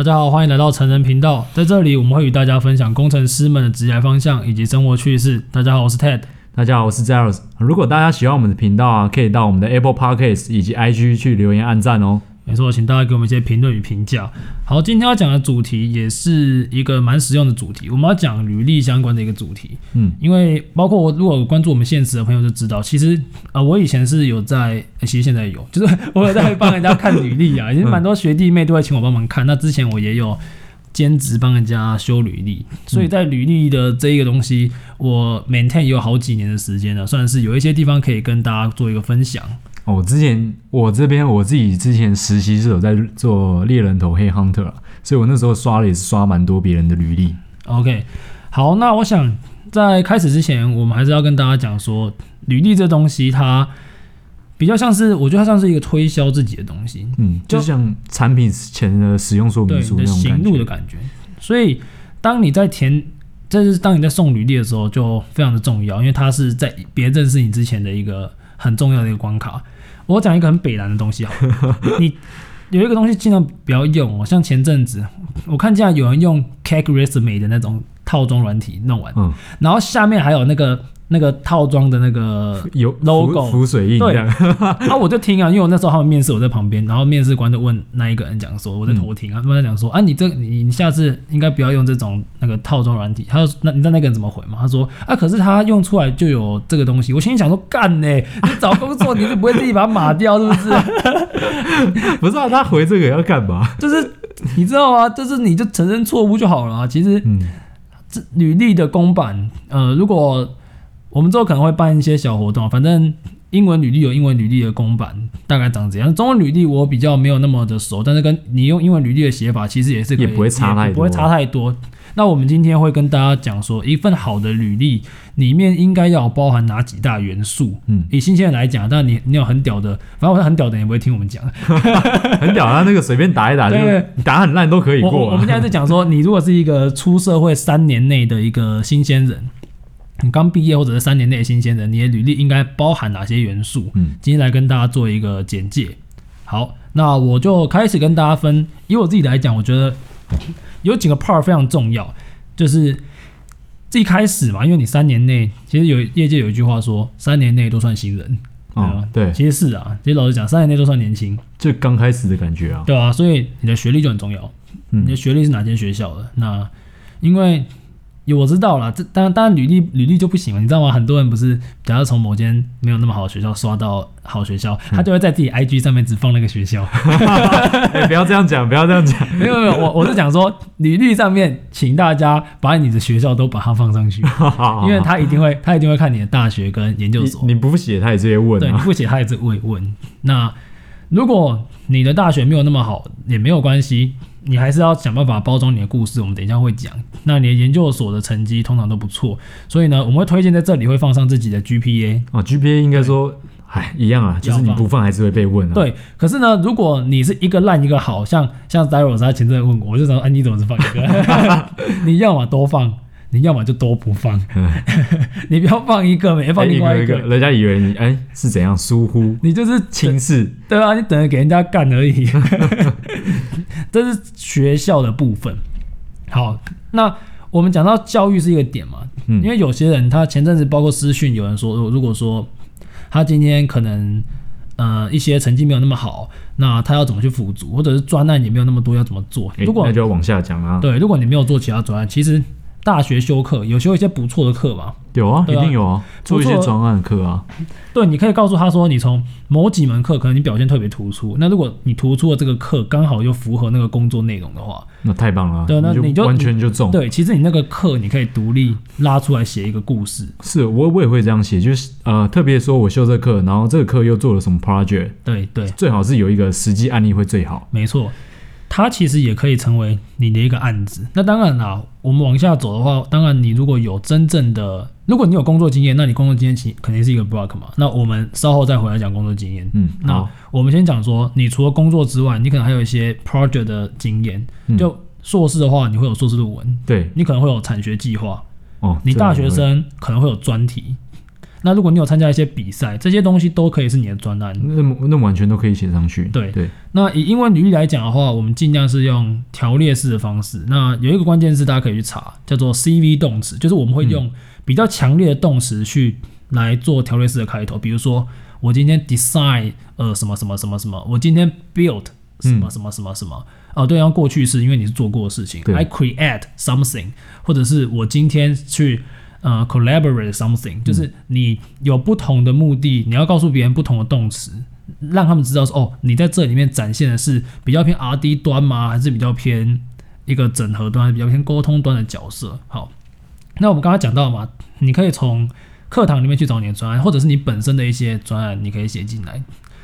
大家好，欢迎来到成人频道，在这里我们会与大家分享工程师们的职业方向以及生活趣事。大家好，我是 Ted。大家好，我是 Zeros。如果大家喜欢我们的频道啊，可以到我们的 Apple Podcast 以及 IG 去留言按赞哦。没错，请大家给我们一些评论与评价。好，今天要讲的主题也是一个蛮实用的主题，我们要讲履历相关的一个主题。嗯，因为包括我如果关注我们现实的朋友就知道，其实啊、呃，我以前是有在，其实现在有，就是我有在帮人家看履历啊，其实蛮多学弟妹都会请我帮忙看。那之前我也有兼职帮人家修履历，所以在履历的这一个东西，我 maintain 也有好几年的时间了，算是有一些地方可以跟大家做一个分享。哦，之前我这边我自己之前实习是有在做猎人头黑 hunter，所以我那时候刷了也是刷蛮多别人的履历。OK，好，那我想在开始之前，我们还是要跟大家讲说，履历这东西它比较像是，我觉得它像是一个推销自己的东西，嗯，就，就像产品前的使用说明书那种行路的感觉。所以当你在填，这是当你在送履历的时候，就非常的重要，因为它是在别人认识你之前的一个很重要的一个关卡。我讲一个很北蓝的东西好，你有一个东西尽量不要用哦，像前阵子我看见有人用 Cake Resume 的那种套装软体弄完，嗯，然后下面还有那个。那个套装的那个有 logo 浮水印，对，然后 我就听啊，因为我那时候他们面试，我在旁边，然后面试官就问那一个人讲说，我在偷听啊，他们在讲说啊，你这你你下次应该不要用这种那个套装软体。他说那你知道那个人怎么回吗？他说啊，可是他用出来就有这个东西。我心里想说干呢、欸，你找工作你是不会自己把它码掉是不是？不是啊，他回这个要干嘛？就是你知道吗？就是你就承认错误就好了啊。其实，嗯，这履历的公版，呃，如果我们之后可能会办一些小活动，反正英文履历有英文履历的公版，大概长怎样？中文履历我比较没有那么的熟，但是跟你用英文履历的写法其实也是可以，也不会差太多，不会差太多。那我们今天会跟大家讲说，一份好的履历里面应该要包含哪几大元素？嗯，以新鲜人来讲，但你你有很屌的，反正我是很屌的，也不会听我们讲，很屌啊，那个随便打一打就，对你打很烂都可以过。我们现在在讲说，你如果是一个出社会三年内的一个新鲜人。你刚毕业或者是三年内新鲜的，你的履历应该包含哪些元素？嗯，今天来跟大家做一个简介。好，那我就开始跟大家分。以我自己来讲，我觉得有几个 part 非常重要，就是一开始嘛，因为你三年内，其实有业界有一句话说，三年内都算新人。哦，对，其实是啊，其实老实讲，三年内都算年轻，就刚开始的感觉啊。对啊，所以你的学历就很重要。嗯，你的学历是哪间学校的？那因为。我知道了，这当然当然履历履历就不行了，你知道吗？很多人不是，假如从某间没有那么好的学校刷到好学校，他就会在自己 IG 上面只放那个学校。欸、不要这样讲，不要这样讲。没有没有，我我是讲说，履历上面请大家把你的学校都把它放上去，因为他一定会他一定会看你的大学跟研究所。你，你不写，他也直接问、啊。对，你不写，他也是会问。那如果你的大学没有那么好，也没有关系。你还是要想办法包装你的故事，我们等一下会讲。那你的研究所的成绩通常都不错，所以呢，我们会推荐在这里会放上自己的 GPA 哦。GPA 应该说，哎，一样啊，就是你不放还是会被问啊。对，可是呢，如果你是一个烂一个好，像像 Zeros 他前阵问我，我就说，哎，你怎么是放一个？你要么多放。你要么就都不放，你不要放一个，没放另外一个，人家以为你哎、欸、是怎样疏忽，你就是轻视，对啊，你等着给人家干而已。这是学校的部分。好，那我们讲到教育是一个点嘛，嗯、因为有些人他前阵子包括私讯有人说，如果说他今天可能呃一些成绩没有那么好，那他要怎么去辅助，或者是专案也没有那么多要怎么做？如果、欸、那就要往下讲啊。对，如果你没有做其他专案，其实。大学修课有修一些不错的课吧？有啊，一定有啊，做一些专案课啊。对，你可以告诉他说，你从某几门课可能你表现特别突出。那如果你突出的这个课刚好又符合那个工作内容的话，那太棒了。对，那你就完全就中。对，其实你那个课你可以独立拉出来写一个故事。是我我也会这样写，就是呃，特别说我修这课，然后这个课又做了什么 project。对对，最好是有一个实际案例会最好。没错。它其实也可以成为你的一个案子。那当然啦，我们往下走的话，当然你如果有真正的，如果你有工作经验，那你工作经验其肯定是一个 block 嘛。那我们稍后再回来讲工作经验。嗯，那我们先讲说，你除了工作之外，你可能还有一些 project 的经验。就硕士的话，你会有硕士论文。对，你可能会有产学计划。哦，你大学生可能会有专题。那如果你有参加一些比赛，这些东西都可以是你的专案。那那完全都可以写上去。对对。那以英文履历来讲的话，我们尽量是用条列式的方式。那有一个关键字大家可以去查，叫做 CV 动词，就是我们会用比较强烈的动词去来做条列式的开头。比如说，我今天 design 呃什么什么什么什么，我今天 build 什么什么什么什么。嗯、哦，对，用过去式，因为你是做过的事情。I create something，或者是我今天去。呃，collaborate something，就是你有不同的目的，你要告诉别人不同的动词，让他们知道说，哦，你在这里面展现的是比较偏 R&D 端吗？还是比较偏一个整合端，还是比较偏沟通端的角色？好，那我们刚刚讲到嘛，你可以从课堂里面去找你的专案，或者是你本身的一些专案，你可以写进来。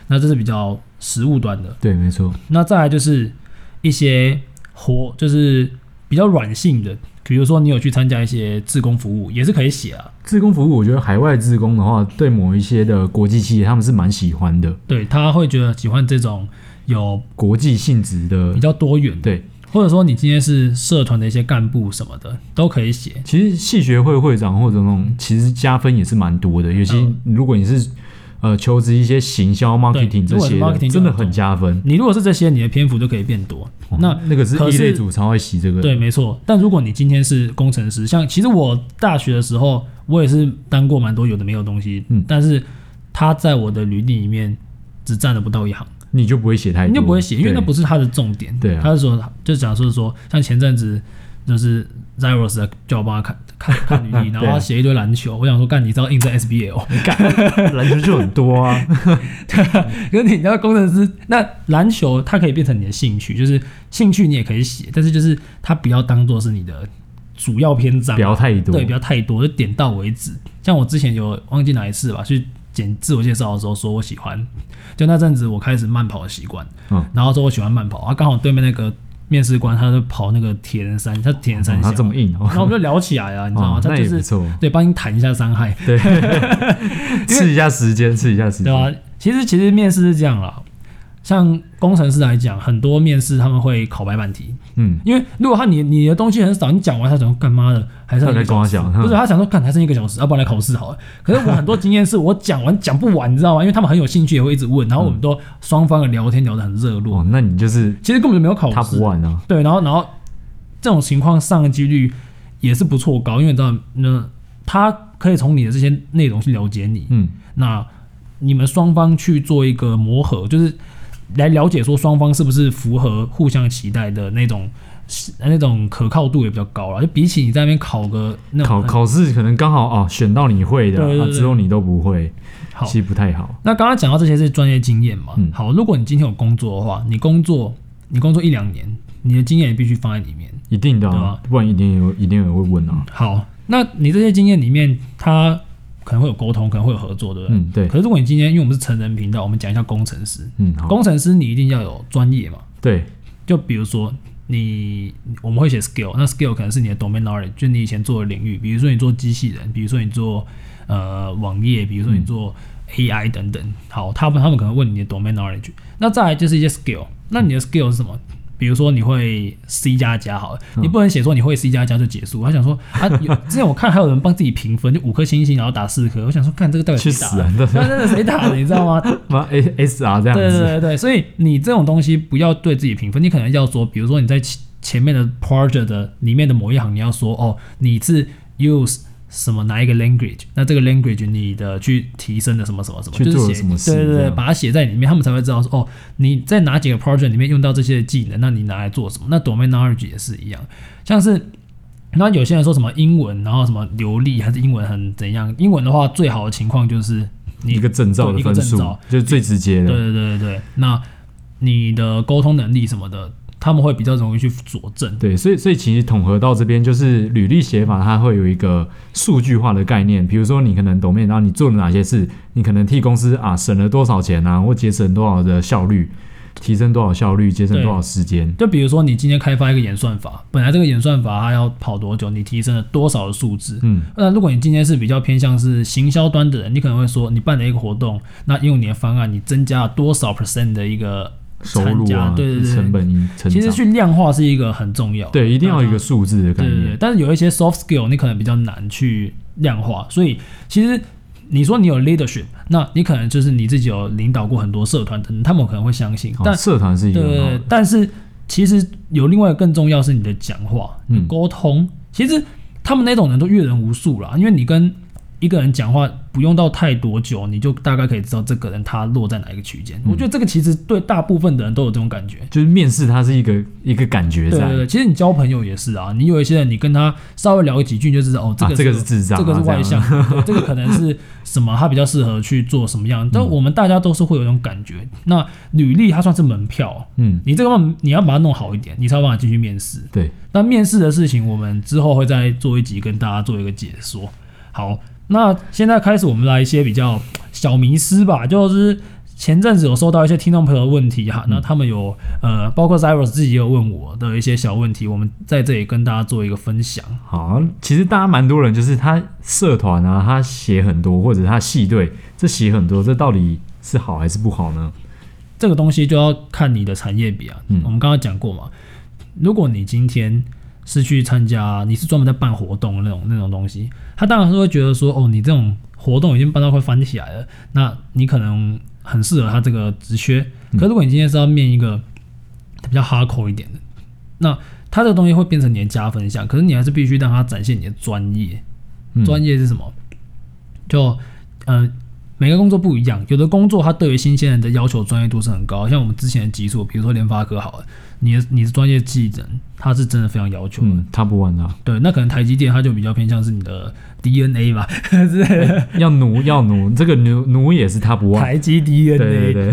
那这是比较实务端的。对，没错。那再来就是一些活，就是比较软性的。比如说，你有去参加一些志工服务，也是可以写啊。志工服务，我觉得海外志工的话，对某一些的国际企业，他们是蛮喜欢的。对，他会觉得喜欢这种有国际性质的，比较多元。对，或者说你今天是社团的一些干部什么的，都可以写。其实系学会会长或者那种，其实加分也是蛮多的。尤其如果你是。呃，求职一些行销、marketing 这些的，真的很加分。你如果是这些，你的篇幅就可以变多。哦、那那个是一类组常会洗这个。对，没错。但如果你今天是工程师，像其实我大学的时候，我也是当过蛮多有的没有东西。嗯。但是他在我的履历里面只占了不到一行。你就不会写太多。你就不会写，因为那不是他的重点。对、啊。他是说，就假设说，像前阵子。就是 Zeros 叫我帮他看看看履历，然后他写一堆篮球。我想说，干，你知道印在 SBL，你干篮球就很多啊。对啊，可是你知道工程师，那篮球它可以变成你的兴趣，就是兴趣你也可以写，但是就是它不要当做是你的主要篇章，不要太多，对，不要太多，就点到为止。像我之前有忘记哪一次吧，去简自我介绍的时候说我喜欢，就那阵子我开始慢跑的习惯，嗯，然后说我喜欢慢跑，啊，刚好对面那个。面试官他就跑那个铁人三，他铁人三项，他这么硬，然后我们就聊起来啊，你知道吗？他就是对，帮你谈一下伤害，对，试一下时间，试一下时间，对啊？其实其实面试是这样啦。像工程师来讲，很多面试他们会考白板题，嗯，因为如果他你你的东西很少，你讲完他想干嘛的，还是要来跟我讲，不是他想说，看还剩一个小时，要不然来考试好了。可是我很多经验是我讲完讲不完，你知道吗？因为他们很有兴趣，也会一直问，然后我们都双方的聊天聊得很热络。哦，那你就是其实根本就没有考试，他不完啊。对，然后然后这种情况上的几率也是不错高，因为你知道，那他可以从你的这些内容去了解你，嗯，那你们双方去做一个磨合，就是。来了解说双方是不是符合互相期待的那种，那种可靠度也比较高了。就比起你在那边考个那考考试，可能刚好哦选到你会的，对对对，之后你都不会，好，其实不太好。那刚刚讲到这些是专业经验嘛？嗯，好，如果你今天有工作的话，你工作你工作一两年，你的经验也必须放在里面，一定的，啊？不然一定有一定有人会问啊。好，那你这些经验里面，它。可能会有沟通，可能会有合作，对不对？嗯，对。可是如果你今天，因为我们是成人频道，我们讲一下工程师。嗯，工程师你一定要有专业嘛？对。就比如说你，我们会写 skill，那 skill 可能是你的 domain knowledge，就你以前做的领域。比如说你做机器人，比如说你做呃网页，比如说你做 AI 等等。好，他们他们可能问你的 domain knowledge。那再来就是一些 skill，那你的 skill 是什么？比如说你会 C 加加好了，你不能写说你会 C 加加就结束。他想说啊，有 之前我看还有人帮自己评分，就五颗星星，然后打四颗。我想说，看这个到底谁打的？那那是谁打的？你知道吗？妈 A S R 这样子。对对对对，所以你这种东西不要对自己评分，你可能要说，比如说你在前前面的 project 的里面的某一行，你要说哦，你是 use。什么哪一个 language？那这个 language 你的去提升的什么什么什么，就是写对对对，把它写在里面，他们才会知道说哦，你在哪几个 project 里面用到这些技能，那你拿来做什么？那 domain knowledge 也是一样，像是那有些人说什么英文，然后什么流利还是英文很怎样？英文的话，最好的情况就是你一个证照的分数，就是最直接的。对对对对对，那你的沟通能力什么的。他们会比较容易去佐证，对，所以所以其实统合到这边就是履历写法，它会有一个数据化的概念。比如说你可能 domain，然后你做了哪些事，你可能替公司啊省了多少钱啊，或节省多少的效率，提升多少效率，节省多少时间。就比如说你今天开发一个演算法，本来这个演算法它要跑多久，你提升了多少的数字？嗯，那如果你今天是比较偏向是行销端的人，你可能会说你办了一个活动，那用你的方案，你增加了多少 percent 的一个。收入啊，对对对，成本成其实去量化是一个很重要，对，一定要有一个数字的概念。对对对，但是有一些 soft skill 你可能比较难去量化，所以其实你说你有 leadership，那你可能就是你自己有领导过很多社团等等，他们可能会相信。但社团是一个对，但是其实有另外一个更重要是你的讲话、沟通。其实他们那种人都阅人无数啦，因为你跟一个人讲话不用到太多久，你就大概可以知道这个人他落在哪一个区间。嗯、我觉得这个其实对大部分的人都有这种感觉，就是面试它是一个一个感觉在。对对对，其实你交朋友也是啊，你有一些人你跟他稍微聊几句就知道哦，这个这个是智障，这个是外向，这个可能是什么，他比较适合去做什么样。但我们大家都是会有一种感觉。嗯、那履历它算是门票，嗯，你这个你要把它弄好一点，你才有办法进去面试。对，那面试的事情我们之后会再做一集跟大家做一个解说。好。那现在开始，我们来一些比较小迷思吧。就是前阵子有收到一些听众朋友的问题哈，那他们有呃，包括 Cyrus 自己也有问我的一些小问题，我们在这里跟大家做一个分享。好，其实大家蛮多人就是他社团啊，他写很多，或者他系队这写很多，这到底是好还是不好呢？这个东西就要看你的产业比啊。嗯，我们刚刚讲过嘛，如果你今天。是去参加，你是专门在办活动的那种那种东西，他当然是会觉得说，哦，你这种活动已经办到快翻起来了，那你可能很适合他这个职缺。可如果你今天是要面一个比较 hardcore 一点的，那他这个东西会变成你的加分项，可是你还是必须让他展现你的专业。专业是什么？就嗯。每个工作不一样，有的工作它对于新鲜人的要求专业度是很高，像我们之前的集数，比如说联发科好了，你的你的专业技能，它是真的非常要求的。嗯，他不玩啊。对，那可能台积电它就比较偏向是你的 DNA 吧，是、欸、要奴要奴，这个奴奴也是他不玩。台积 DNA，对对对，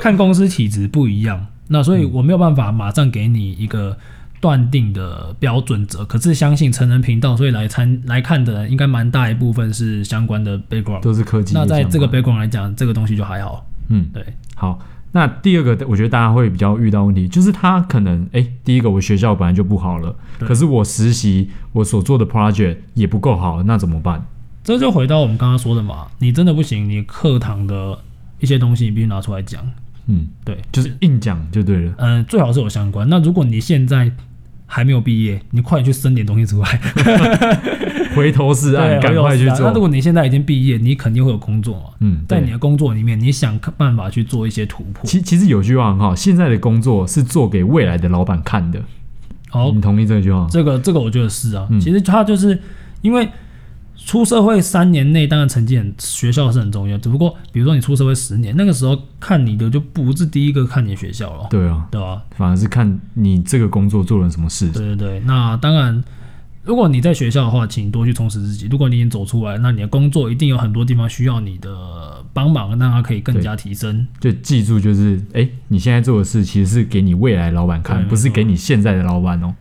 看公司体质不一样，那所以我没有办法马上给你一个。断定的标准者，可是相信成人频道，所以来参来看的人应该蛮大一部分是相关的 background，都是科技。那在这个 background 来讲，这个东西就还好。嗯，对。好，那第二个，我觉得大家会比较遇到问题，就是他可能，哎、欸，第一个我学校本来就不好了，可是我实习我所做的 project 也不够好，那怎么办？这就回到我们刚刚说的嘛，你真的不行，你课堂的一些东西你必须拿出来讲。嗯，对，就是硬讲就对了。嗯、呃，最好是有相关。那如果你现在还没有毕业，你快点去生点东西出来，回头是岸，赶快去做。那如果你现在已经毕业，你肯定会有工作嘛？嗯，在你的工作里面，你想办法去做一些突破。其其实有句话很好，现在的工作是做给未来的老板看的。好，你同意这句话？这个这个我觉得是啊。嗯、其实他就是因为。出社会三年内，当然成绩很，学校是很重要。只不过，比如说你出社会十年，那个时候看你的就不是第一个看你的学校了。对啊，对吧？反而是看你这个工作做了什么事。对对对，那当然，如果你在学校的话，请多去充实自己。如果你已经走出来，那你的工作一定有很多地方需要你的帮忙，让它可以更加提升。就记住，就是哎，你现在做的事其实是给你未来老板看，不是给你现在的老板哦。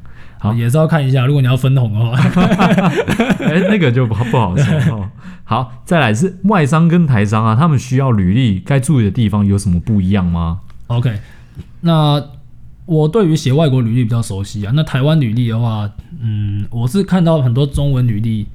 好，也是要看一下，如果你要分红的话，哎、欸，那个就不不好说 哦。好，再来是外商跟台商啊，他们需要履历该注意的地方有什么不一样吗？OK，那我对于写外国履历比较熟悉啊。那台湾履历的话，嗯，我是看到很多中文履历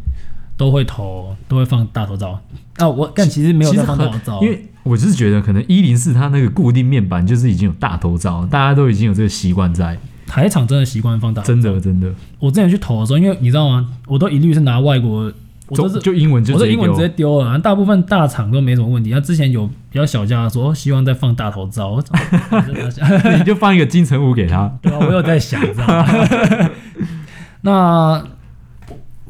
都会投，都会放大头照啊。我但其实没有在放大头照，因为我就是觉得可能一零四它那个固定面板就是已经有大头照，大家都已经有这个习惯在。台厂真的习惯放大，真的真的。我之前去投的时候，因为你知道吗？我都一律是拿外国，我都是就英文就我英文直接丢了。大部分大厂都没什么问题。他之前有比较小家的说希望再放大头照，我 你就放一个金城武给他。对啊，我有在想，知道吗？那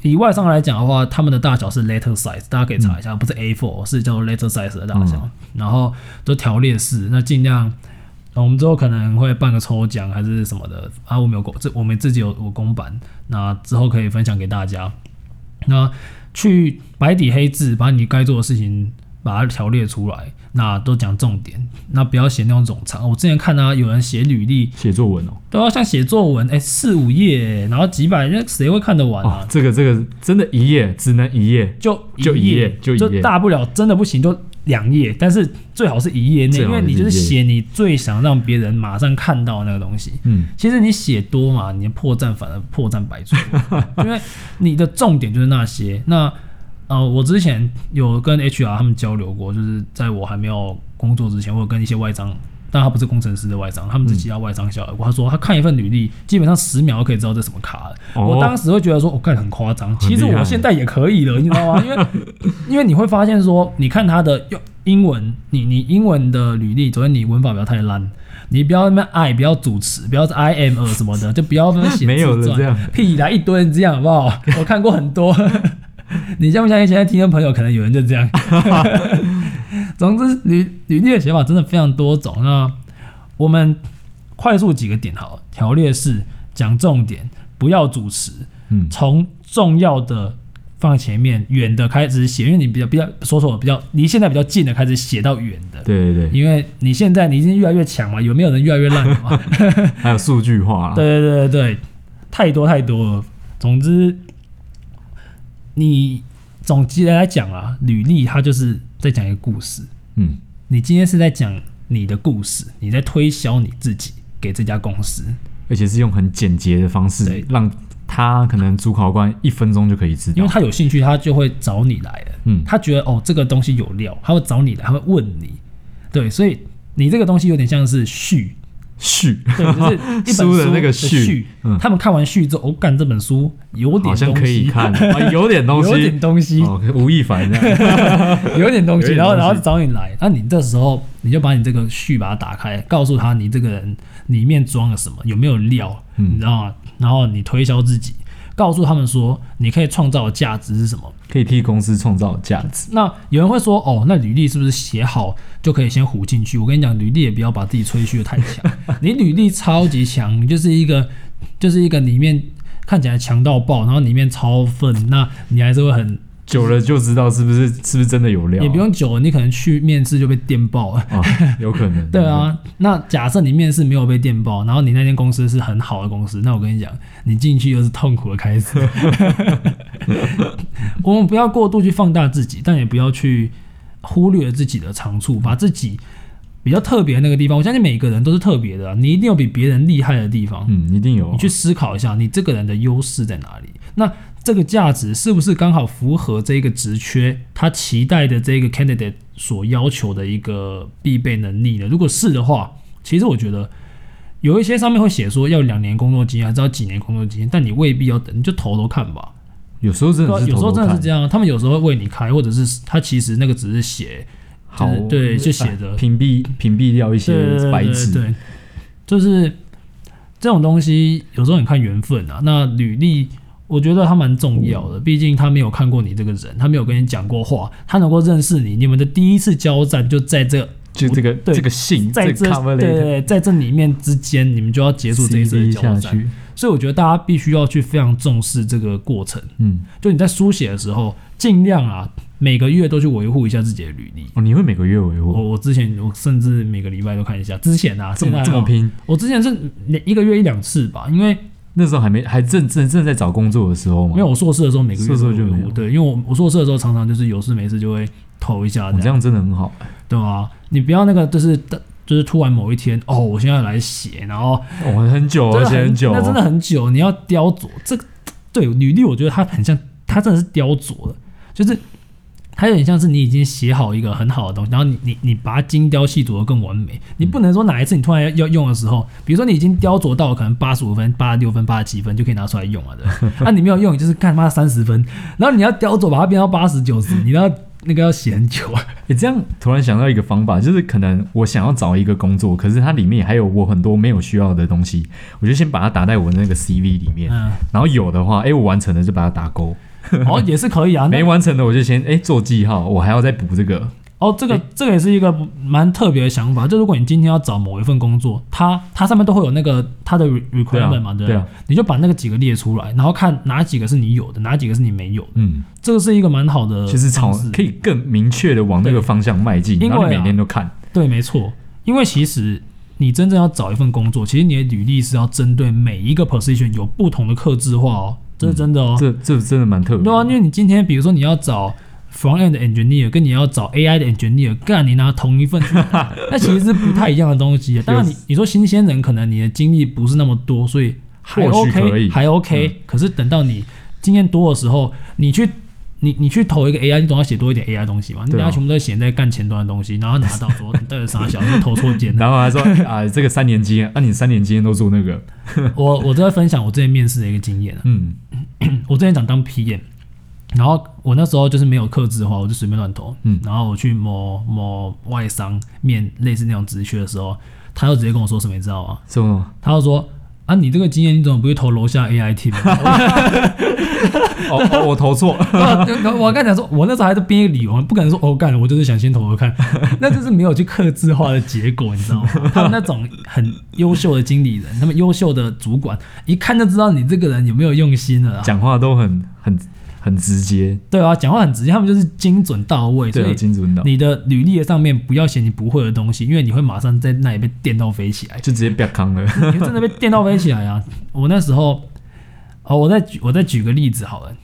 以外商来讲的话，他们的大小是 letter size，大家可以查一下，嗯、不是 A4，是叫做 letter size 的大小。嗯、然后都条列式，那尽量。我们之后可能会办个抽奖还是什么的啊，我们有公这我们自己有有公版，那之后可以分享给大家。那去白底黑字把你该做的事情把它条列出来，那都讲重点，那不要写那种冗长。我之前看啊有人写履历写作文哦，都要像写作文，哎，四五页，然后几百，那谁会看得完啊？哦、这个这个真的一页只能一页，就就一页就一页，就大不了真的不行就。两页，但是最好是一页内，因为你就是写你最想让别人马上看到那个东西。嗯，其实你写多嘛，你的破绽反而破绽百出，因为你的重点就是那些。那呃，我之前有跟 HR 他们交流过，就是在我还没有工作之前，我有跟一些外商但他不是工程师的外商，他们是其他外商小的。他说他看一份履历，基本上十秒就可以知道这什么卡我当时会觉得说，我、哦、看很夸张。其实我现在也可以了，你知道吗？因为因为你会发现说，你看他的用英文，你你英文的履历，首先你文法不要太烂，你不要那么爱，不要主持，不要是 I am a 什么的，就不要那么写 没有这样屁来一堆这样好不好？我看过很多。你相不相信？现在听众朋友可能有人就这样。总之，履履历的写法真的非常多种。那我们快速几个点好了，条列式讲重点，不要主持。嗯，从重要的放在前面，远的开始写，因为你比较比较说说比较离现在比较近的开始写到远的。对对对，因为你现在你已经越来越强嘛，有没有人越来越烂嘛？还有数据化。对对对对，太多太多了。总之。你总结来讲啊，履历它就是在讲一个故事。嗯，你今天是在讲你的故事，你在推销你自己给这家公司，而且是用很简洁的方式，让他可能主考官一分钟就可以知道。因为他有兴趣，他就会找你来了。嗯，他觉得哦，这个东西有料，他会找你来，他会问你。对，所以你这个东西有点像是序。序，对，就是一本 书的那个序。嗯，他们看完序之后，我、哦、干这本书有点东西，好像可以看，啊、有点东西，有点东西。哦、吴亦凡这样，有点东西，然后然后找你来，那、啊、你这时候你就把你这个序把它打开，告诉他你这个人里面装了什么，有没有料，嗯、你知道吗？然后你推销自己。告诉他们说，你可以创造的价值是什么？可以替公司创造的价值。那有人会说，哦，那履历是不是写好就可以先糊进去？我跟你讲，履历也不要把自己吹嘘的太强。你履历超级强，你就是一个，就是一个里面看起来强到爆，然后里面超愤，那你还是会很。久了就知道是不是是不是真的有料，啊，也不用久了，你可能去面试就被电爆了，哦，有可能。对啊，那假设你面试没有被电爆，然后你那间公司是很好的公司，那我跟你讲，你进去又是痛苦的开始。我们不要过度去放大自己，但也不要去忽略自己的长处，把自己比较特别的那个地方，我相信每个人都是特别的，你一定有比别人厉害的地方，嗯，一定有。你去思考一下，你这个人的优势在哪里？那。这个价值是不是刚好符合这个职缺他期待的这个 candidate 所要求的一个必备能力呢？如果是的话，其实我觉得有一些上面会写说要两年工作经验，还是要几年工作经验，但你未必要等，你就投投看吧。有时候真的是有时候真的是这样，他们有时候会为你开，或者是他其实那个只是写，好，对，就写着屏蔽屏蔽掉一些白纸，对，就是这种东西有时候你看缘分啊，那履历。我觉得他蛮重要的，毕竟他没有看过你这个人，他没有跟你讲过话，他能够认识你，你们的第一次交战就在这，就这个对这个信，在这，这对，对对，在这里面之间，你们就要结束这一次的交战。所以我觉得大家必须要去非常重视这个过程。嗯，就你在书写的时候，尽量啊，每个月都去维护一下自己的履历。哦，你会每个月维护？我我之前我甚至每个礼拜都看一下。之前啊，这么这么拼？我之前是一个月一两次吧，因为。那时候还没还正正正在找工作的时候嘛，没有我硕士的时候每个月硕士就没有。对，因为我我硕士的时候常常就是有事没事就会投一下这样，哦，这样真的很好，对啊，你不要那个就是就是突然某一天哦，我现在来写，然后哦很久而且很，很久，那真的很久，你要雕琢这个对履历，我觉得它很像，它真的是雕琢的，就是。它有点像是你已经写好一个很好的东西，然后你你你把它精雕细琢的更完美。你不能说哪一次你突然要要用的时候，比如说你已经雕琢到可能八十五分、八十六分、八十七分就可以拿出来用了的，那、啊、你没有用，你就是干妈三十分，然后你要雕琢把它变到八十九十，你要那个要写很久啊。你这样突然想到一个方法，就是可能我想要找一个工作，可是它里面还有我很多没有需要的东西，我就先把它打在我的那个 CV 里面，嗯、然后有的话，哎，我完成了就把它打勾。哦，也是可以啊。没完成的我就先哎、欸、做记号，我还要再补这个。哦，这个、欸、这个也是一个蛮特别的想法。就如果你今天要找某一份工作，它它上面都会有那个它的 requirement 嘛，对，对，对啊。你就把那个几个列出来，然后看哪几个是你有的，哪几个是你没有的。嗯，这个是一个蛮好的，其实朝可以更明确的往那个方向迈进，因为每天都看。对，没错。因为其实你真正要找一份工作，其实你的履历是要针对每一个 position 有不同的克制化哦。这是真的哦，这这真的蛮特别。对啊，因为你今天比如说你要找 front end engineer，跟你要找 AI 的 engineer，干你拿同一份，那其实是不太一样的东西。当然你你说新鲜人可能你的经历不是那么多，所以还 OK 还 OK。可是等到你经验多的时候，你去你你去投一个 AI，你总要写多一点 AI 东西嘛？你等下全部都写在干前端的东西，然后拿到说你带着傻小子投错件，然后还说啊，这个三年经验，那、啊、你三年经验都做那个？我我都在分享我之前面试的一个经验嗯，我之前想当 PM，然后我那时候就是没有克制的话，我就随便乱投。嗯，然后我去某某外商面类似那种职缺的时候，他就直接跟我说什么，你知道吗？什么？他就说。啊，你这个经验，你怎么不会投楼下 AI team？哦，哦，我投错。我刚才说，我那时候还是编一个理由，不可能说哦干了，我就是想先投投看，那就是没有去克制化的结果，你知道吗？他们那种很优秀的经理人，他们优秀的主管，一看就知道你这个人有没有用心了。讲话都很很。很直接，对啊，讲话很直接，他们就是精准到位。对啊，精准到。你的履历的上面不要写你不会的东西，因为你会马上在那里被电到飞起来，就直接别康了。你真的被电到飞起来啊！我那时候，哦，我再举我再举个例子好了，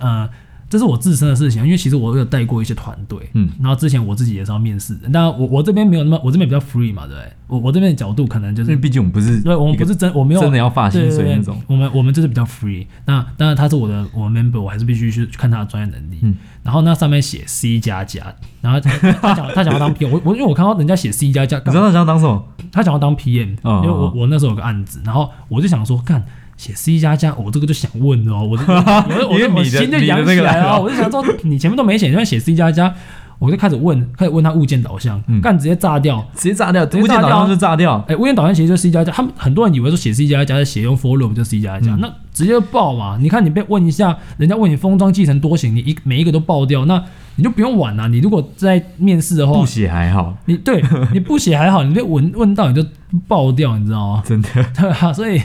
呃。这是我自身的事情，因为其实我有带过一些团队，嗯，然后之前我自己也是要面试的，但我我这边没有那么，我这边比较 free 嘛，对不对？我我这边的角度可能就是，因为毕竟我们不是，对，我们不是真，我没有真的要发薪水那种，我们我们就是比较 free。那当然他是我的我们 member，我还是必须去看他的专业能力。嗯，然后那上面写 C 加加，然后他他想他想要当 PM，我我因为我看到人家写 C 加加，你知道他想要当什么？他想要当 PM，因为我我那时候有个案子，然后我就想说看。写 C 加加，我这个就想问哦，我就 我我我心就痒起来了，我就想说你前面都没写，你现在写 C 加加，我就开始问，开始问他物件导向，干直接炸掉，直接炸掉，物件导向就炸掉，哎，物件导向其实就是 C 加加，他们很多人以为说写 C 加加是写用 for loop 就 C 加加，那直接爆嘛，你看你被问一下，人家问你封装继承多型，你一每一个都爆掉，那你就不用玩了，你如果在面试的话，不写还好，你对你不写还好，你被问问到你就爆掉，你知道吗？真的，对啊，所以。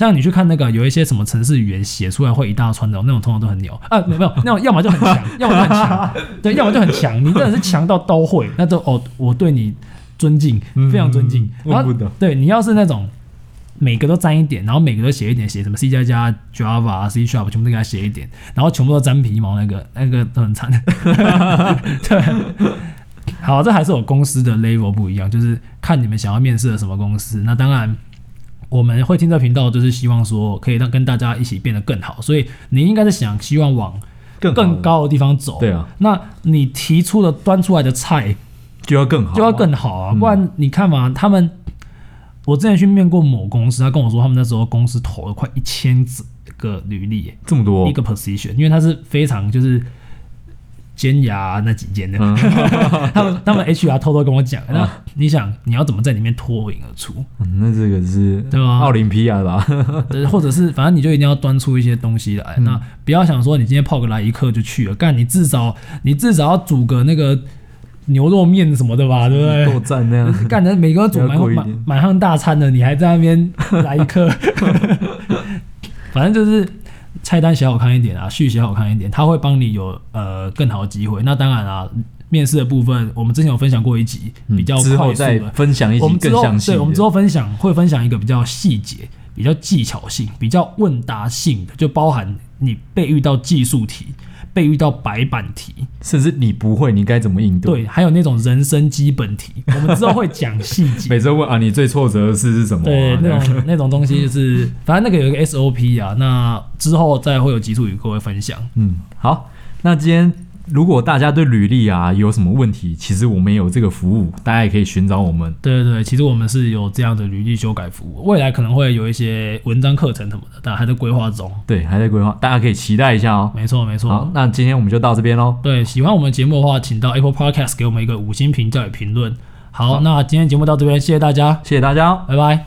像你去看那个有一些什么城市语言写出来会一大串的那种，通常都很牛啊，没有没有那种，要么就很强，要么就很强，对，要么就很强。你真的是强到都会，那都哦，我对你尊敬，非常尊敬。嗯、然后对你要是那种每个都沾一点，然后每个都写一点，写什么 C 加加、Java、C Sharp 全部都给他写一点，然后全部都沾皮毛，那个那个都很惨。对，好，这还是我公司的 level 不一样，就是看你们想要面试的什么公司。那当然。我们会听这频道，就是希望说可以让跟大家一起变得更好，所以你应该是想希望往更高的地方走。对啊，那你提出的端出来的菜就要更好，就要更好啊！不然你看嘛，他们我之前去面过某公司，他跟我说他们那时候公司投了快一千个履历，这么多一个 position，因为他是非常就是。尖牙那几间的，嗯、他们他们 HR 偷偷跟我讲，那你想你要怎么在里面脱颖而出？嗯、那这个是对吧？奥林匹亚吧，或者是反正你就一定要端出一些东西来。嗯、那不要想说你今天泡个来一客就去了，干你至少你至少要煮个那个牛肉面什么的吧，对不对？够赞那样，干的每个煮满满满汉大餐的，你还在那边来一客，反正就是。菜单写好看一点啊，序写好看一点，他会帮你有呃更好的机会。那当然啊，面试的部分我们之前有分享过一集，比较快速的，之后再分享一集更详细。对，我们之后分享会分享一个比较细节、比较技巧性、比较问答性的，就包含你被遇到技术题。被遇到白板题，甚至你不会，你该怎么应对？对，还有那种人生基本题，我们之后会讲细节。每周问啊，你最挫折的事是什么、啊？对，那种那种东西就是，反正那个有一个 SOP 啊，那之后再会有集数与各位分享。嗯，好，那今天。如果大家对履历啊有什么问题，其实我们也有这个服务，大家也可以寻找我们。对对对，其实我们是有这样的履历修改服务，未来可能会有一些文章课程什么的，但还在规划中。对，还在规划，大家可以期待一下哦。没错没错。好，那今天我们就到这边喽。对，喜欢我们节目的话，请到 Apple Podcast 给我们一个五星评价与评论。好，好，那今天节目到这边，谢谢大家，谢谢大家，拜拜。